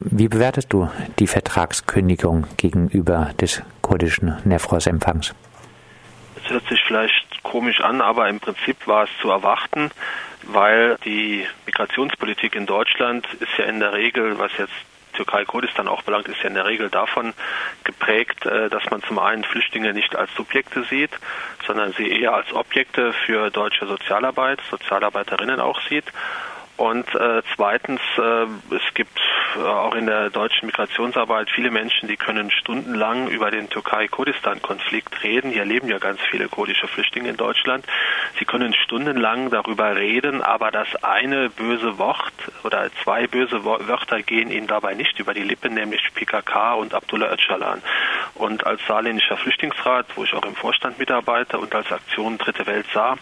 Wie bewertest du die Vertragskündigung gegenüber des kurdischen Nefros-Empfangs? Es hört sich vielleicht komisch an, aber im Prinzip war es zu erwarten, weil die Migrationspolitik in Deutschland ist ja in der Regel, was jetzt Türkei-Kurdistan auch belangt, ist ja in der Regel davon geprägt, äh, dass man zum einen Flüchtlinge nicht als Subjekte sieht, sondern sie eher als Objekte für deutsche Sozialarbeit, Sozialarbeiterinnen auch sieht. Und äh, zweitens, äh, es gibt äh, auch in der deutschen Migrationsarbeit viele Menschen, die können stundenlang über den Türkei-Kurdistan-Konflikt reden. Hier leben ja ganz viele kurdische Flüchtlinge in Deutschland. Sie können stundenlang darüber reden, aber das eine böse Wort oder zwei böse Wörter gehen ihnen dabei nicht über die Lippen, nämlich PKK und Abdullah Öcalan. Und als saarländischer Flüchtlingsrat, wo ich auch im Vorstand mitarbeite und als Aktion Dritte Welt sah,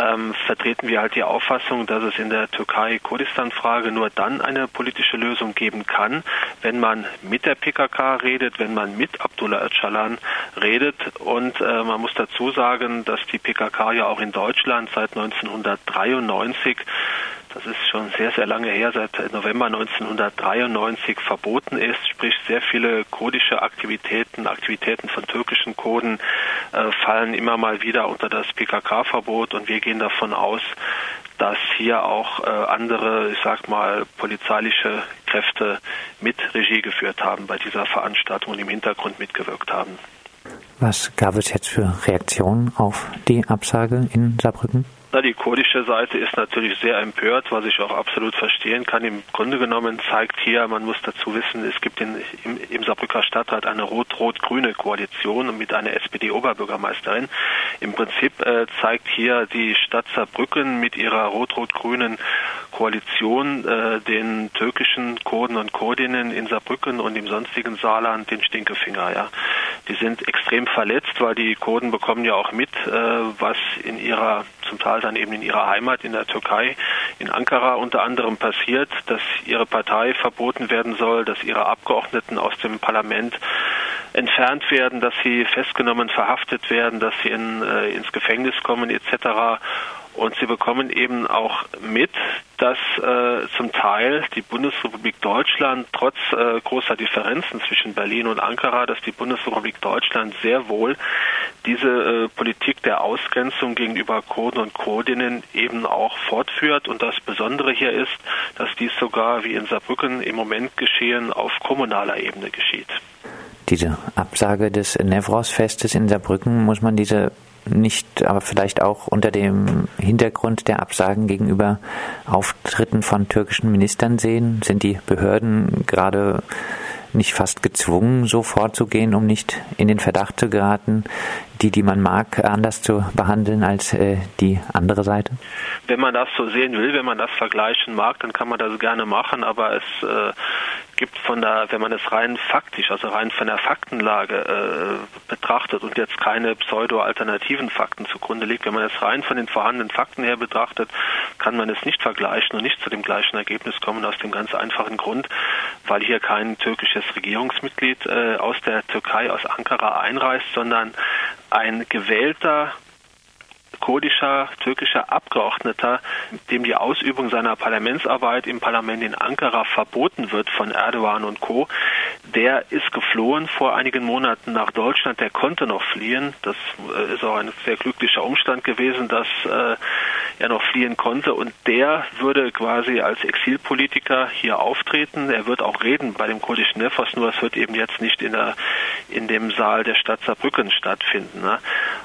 ähm, vertreten wir halt die Auffassung, dass es in der Türkei-Kurdistan-Frage nur dann eine politische Lösung geben kann, wenn man mit der PKK redet, wenn man mit Abdullah Öcalan redet. Und äh, man muss dazu sagen, dass die PKK ja auch in Deutschland seit 1993 das ist schon sehr, sehr lange her, seit November 1993 verboten ist, sprich sehr viele kurdische Aktivitäten, Aktivitäten von türkischen Kurden äh, fallen immer mal wieder unter das PKK-Verbot und wir gehen davon aus, dass hier auch äh, andere, ich sag mal, polizeiliche Kräfte mit Regie geführt haben bei dieser Veranstaltung und im Hintergrund mitgewirkt haben. Was gab es jetzt für Reaktionen auf die Absage in Saarbrücken? Na, die kurdische Seite ist natürlich sehr empört, was ich auch absolut verstehen kann. Im Grunde genommen zeigt hier, man muss dazu wissen, es gibt in, im, im Saarbrücker Stadtrat eine rot-rot-grüne Koalition mit einer SPD-Oberbürgermeisterin. Im Prinzip äh, zeigt hier die Stadt Saarbrücken mit ihrer rot-rot-grünen Koalition äh, den türkischen Kurden und Kurdinnen in Saarbrücken und im sonstigen Saarland den Stinkefinger. Ja. Die sind extrem verletzt, weil die Kurden bekommen ja auch mit, äh, was in ihrer zum Teil dann eben in ihrer Heimat in der Türkei, in Ankara unter anderem passiert, dass ihre Partei verboten werden soll, dass ihre Abgeordneten aus dem Parlament entfernt werden, dass sie festgenommen, verhaftet werden, dass sie in, äh, ins Gefängnis kommen etc. Und sie bekommen eben auch mit, dass äh, zum Teil die Bundesrepublik Deutschland trotz äh, großer Differenzen zwischen Berlin und Ankara, dass die Bundesrepublik Deutschland sehr wohl diese äh, Politik der Ausgrenzung gegenüber Kurden und Kurdinnen eben auch fortführt. Und das Besondere hier ist, dass dies sogar wie in Saarbrücken im Moment geschehen auf kommunaler Ebene geschieht. Diese Absage des Nevros-Festes in Saarbrücken, muss man diese nicht, aber vielleicht auch unter dem Hintergrund der Absagen gegenüber Auftritten von türkischen Ministern sehen? Sind die Behörden gerade nicht fast gezwungen, so vorzugehen, um nicht in den Verdacht zu geraten, die, die man mag, anders zu behandeln als äh, die andere Seite? Wenn man das so sehen will, wenn man das vergleichen mag, dann kann man das gerne machen, aber es äh, gibt von der, wenn man es rein faktisch, also rein von der Faktenlage äh, betrachtet und jetzt keine pseudo-alternativen Fakten zugrunde liegt, wenn man es rein von den vorhandenen Fakten her betrachtet, kann man es nicht vergleichen und nicht zu dem gleichen Ergebnis kommen, aus dem ganz einfachen Grund, weil hier kein türkisches Regierungsmitglied äh, aus der Türkei, aus Ankara einreist, sondern ein gewählter kurdischer, türkischer Abgeordneter, dem die Ausübung seiner Parlamentsarbeit im Parlament in Ankara verboten wird von Erdogan und Co., der ist geflohen vor einigen Monaten nach Deutschland. Der konnte noch fliehen. Das äh, ist auch ein sehr glücklicher Umstand gewesen, dass äh, er noch fliehen konnte. Und der würde quasi als Exilpolitiker hier auftreten. Er wird auch reden bei dem kurdischen Nefos, nur es wird eben jetzt nicht in, der, in dem Saal der Stadt Saarbrücken stattfinden. Ne?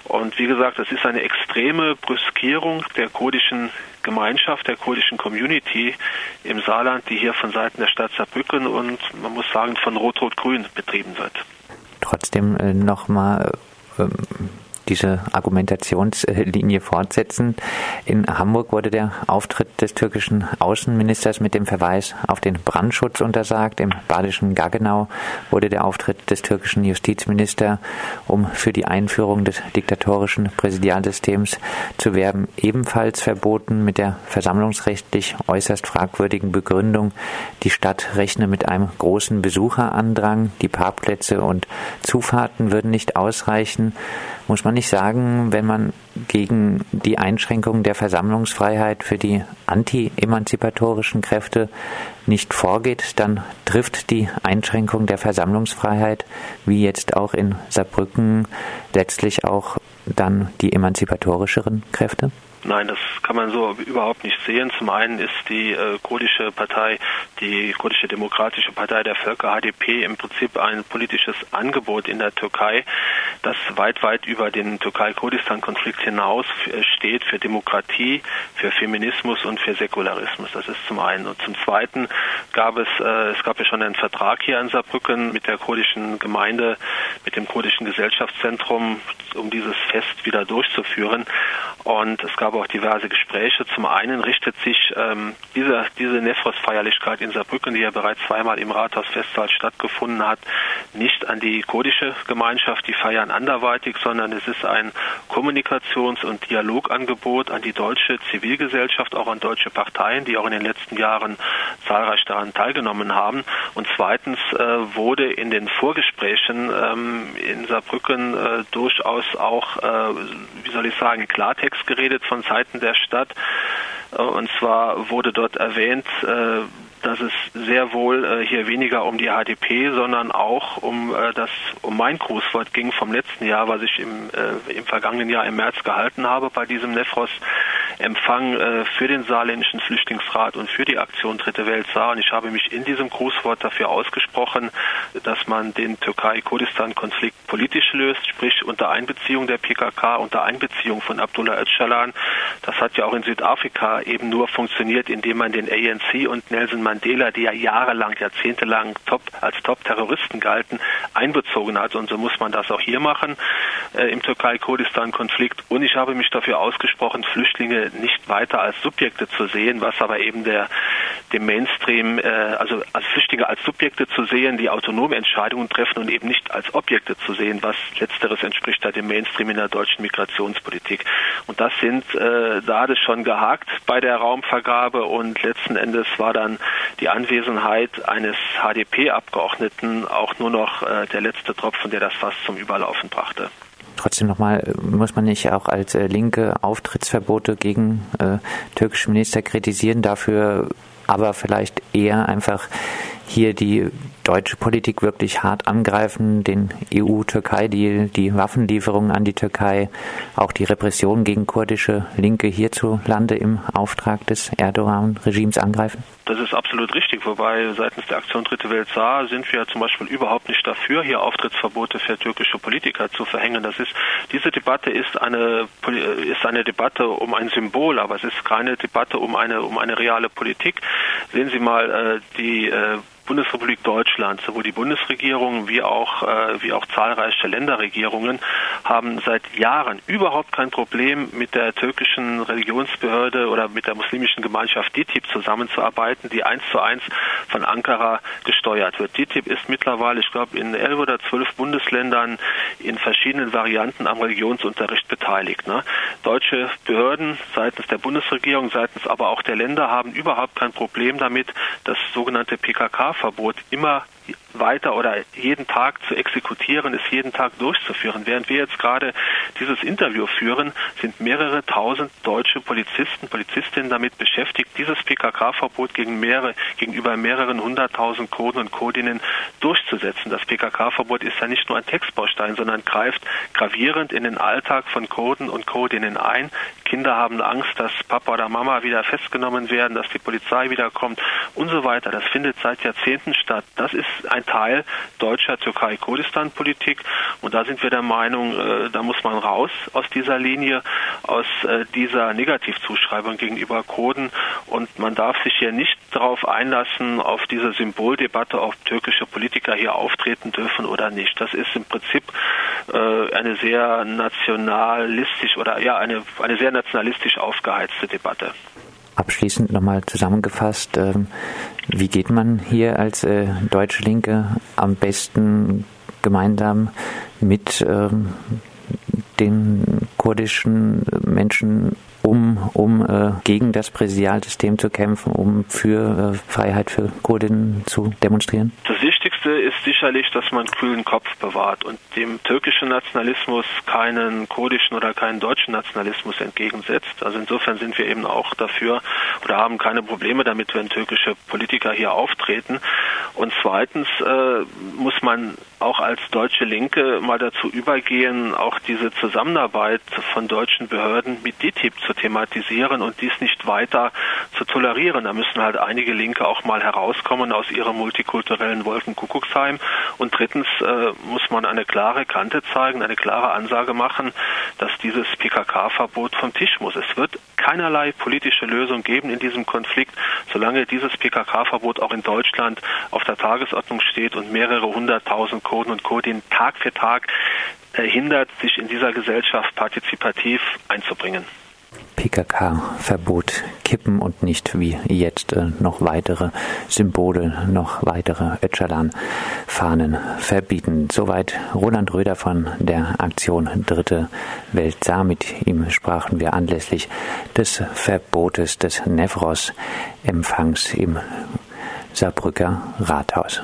Und wie gesagt, es ist eine extreme Brüskierung der kurdischen Gemeinschaft, der kurdischen Community im Saarland, die hier von Seiten der Stadt Saarbrücken und man muss sagen von Rot-Rot-Grün betrieben wird. Trotzdem äh, nochmal ähm, diese Argumentationslinie fortsetzen. In Hamburg wurde der Auftritt des türkischen Außenministers mit dem Verweis auf den Brandschutz untersagt. Im badischen Gaggenau wurde der Auftritt des türkischen Justizministers, um für die Einführung des diktatorischen Präsidialsystems zu werben, ebenfalls verboten mit der versammlungsrechtlich äußerst fragwürdigen Begründung, die Stadt rechne mit einem großen Besucherandrang, die Parkplätze und Zufahrten würden nicht ausreichen Muss man nicht sagen, wenn man gegen die Einschränkung der Versammlungsfreiheit für die anti-emanzipatorischen Kräfte nicht vorgeht, dann trifft die Einschränkung der Versammlungsfreiheit, wie jetzt auch in Saarbrücken, letztlich auch dann die emanzipatorischeren Kräfte? Nein, das kann man so überhaupt nicht sehen. Zum einen ist die äh, kurdische Partei, die kurdische Demokratische Partei der Völker HDP im Prinzip ein politisches Angebot in der Türkei, das weit, weit über den Türkei-Kurdistan-Konflikt hinaus äh, steht für Demokratie, für Feminismus und für Säkularismus. Das ist zum einen. Und zum zweiten gab es, äh, es gab ja schon einen Vertrag hier in Saarbrücken mit der kurdischen Gemeinde, mit dem kurdischen Gesellschaftszentrum, um dieses Fest wieder durchzuführen. Und es gab auch diverse Gespräche. Zum einen richtet sich ähm, diese, diese Nefros-Feierlichkeit in Saarbrücken, die ja bereits zweimal im Rathaus-Festsaal stattgefunden hat, nicht an die kurdische Gemeinschaft, die feiern anderweitig, sondern es ist ein Kommunikations- und Dialogangebot an die deutsche Zivilgesellschaft, auch an deutsche Parteien, die auch in den letzten Jahren zahlreich daran teilgenommen haben. Und zweitens äh, wurde in den Vorgesprächen ähm, in Saarbrücken äh, durchaus auch, äh, wie soll ich sagen, Klartext geredet von Seiten der Stadt. Äh, und zwar wurde dort erwähnt, äh, dass es sehr wohl äh, hier weniger um die HDP, sondern auch um äh, das um mein Grußwort ging vom letzten Jahr, was ich im, äh, im vergangenen Jahr im März gehalten habe bei diesem Nefros Empfang äh, für den saarländischen Flüchtlingsrat und für die Aktion Dritte Welt sah. Und ich habe mich in diesem Grußwort dafür ausgesprochen, dass man den Türkei-Kurdistan-Konflikt politisch löst, sprich unter Einbeziehung der PKK, unter Einbeziehung von Abdullah Öcalan. Das hat ja auch in Südafrika eben nur funktioniert, indem man den ANC und Nelson Mandela, die ja jahrelang, jahrzehntelang top, als Top-Terroristen galten, einbezogen hat. Und so muss man das auch hier machen äh, im Türkei-Kurdistan-Konflikt. Und ich habe mich dafür ausgesprochen, Flüchtlinge nicht weiter als Subjekte zu sehen, was aber eben der dem Mainstream, äh, also als Flüchtlinge als Subjekte zu sehen, die autonome Entscheidungen treffen und eben nicht als Objekte zu sehen, was letzteres entspricht da dem Mainstream in der deutschen Migrationspolitik. Und das sind, äh, da hat es schon gehakt bei der Raumvergabe und letzten Endes war dann die Anwesenheit eines HDP-Abgeordneten auch nur noch äh, der letzte Tropfen, der das fast zum Überlaufen brachte. Trotzdem nochmal, muss man nicht auch als äh, Linke Auftrittsverbote gegen äh, türkische Minister kritisieren, dafür aber vielleicht eher einfach hier die deutsche Politik wirklich hart angreifen, den EU-Türkei-Deal, die Waffenlieferungen an die Türkei, auch die Repression gegen kurdische Linke hierzulande im Auftrag des Erdogan-Regimes angreifen? Das ist absolut richtig, wobei seitens der Aktion Dritte Welt Saar sind wir zum Beispiel überhaupt nicht dafür, hier Auftrittsverbote für türkische Politiker zu verhängen. Das ist, diese Debatte ist eine, ist eine Debatte um ein Symbol, aber es ist keine Debatte um eine, um eine reale Politik. Sehen Sie mal äh, die äh, Bundesrepublik Deutschland, sowohl die Bundesregierung wie auch, äh, wie auch zahlreiche Länderregierungen haben seit Jahren überhaupt kein Problem mit der türkischen Religionsbehörde oder mit der muslimischen Gemeinschaft DITIB zusammenzuarbeiten, die eins zu eins von Ankara gesteuert wird. DITIB ist mittlerweile, ich glaube, in elf oder zwölf Bundesländern in verschiedenen Varianten am Religionsunterricht beteiligt. Ne? Deutsche Behörden seitens der Bundesregierung, seitens aber auch der Länder haben überhaupt kein Problem damit, das sogenannte PKK Verbot immer weiter oder jeden Tag zu exekutieren, ist jeden Tag durchzuführen. Während wir jetzt gerade dieses Interview führen, sind mehrere tausend deutsche Polizisten, Polizistinnen damit beschäftigt, dieses PKK-Verbot gegen mehrere, gegenüber mehreren hunderttausend Kurden und Kurdinnen durchzusetzen. Das PKK-Verbot ist ja nicht nur ein Textbaustein, sondern greift gravierend in den Alltag von Kurden und Kurdinnen ein. Kinder haben Angst, dass Papa oder Mama wieder festgenommen werden, dass die Polizei wiederkommt und so weiter. Das findet seit Jahrzehnten statt. Das ist ein Teil deutscher Türkei-Kurdistan-Politik. Und da sind wir der Meinung, äh, da muss man raus aus dieser Linie, aus äh, dieser Negativzuschreibung gegenüber Kurden. Und man darf sich hier nicht darauf einlassen, auf diese Symboldebatte, ob türkische Politiker hier auftreten dürfen oder nicht. Das ist im Prinzip äh, eine sehr nationalistisch oder ja, eine, eine sehr nationalistisch aufgeheizte Debatte. Abschließend nochmal zusammengefasst, ähm, wie geht man hier als äh, deutsche Linke am besten gemeinsam mit ähm, den kurdischen Menschen um, um äh, gegen das Präsidialsystem zu kämpfen, um für äh, Freiheit für Kurdinnen zu demonstrieren? Das Wichtigste ist sicherlich, dass man kühlen Kopf bewahrt und dem türkischen Nationalismus keinen kurdischen oder keinen deutschen Nationalismus entgegensetzt. Also insofern sind wir eben auch dafür oder haben keine Probleme damit, wenn türkische Politiker hier auftreten. Und zweitens äh, muss man auch als deutsche Linke mal dazu übergehen, auch diese Zusammenarbeit von deutschen Behörden mit DTIP zu thematisieren und dies nicht weiter zu tolerieren. Da müssen halt einige Linke auch mal herauskommen aus ihrem multikulturellen Wolkenkuckucksheim. Und drittens äh, muss man eine klare Kante zeigen, eine klare Ansage machen, dass dieses PKK-Verbot vom Tisch muss. Es wird keinerlei politische Lösung geben in diesem Konflikt, solange dieses PKK-Verbot auch in Deutschland auf der Tagesordnung steht und mehrere hunderttausend Kurden und Kurdinnen Tag für Tag hindert, sich in dieser Gesellschaft partizipativ einzubringen. PKK-Verbot kippen und nicht wie jetzt äh, noch weitere Symbole, noch weitere Öcalan-Fahnen verbieten. Soweit Roland Röder von der Aktion Dritte Welt sah. Mit ihm sprachen wir anlässlich des Verbotes des Nevros-Empfangs im Saarbrücker Rathaus.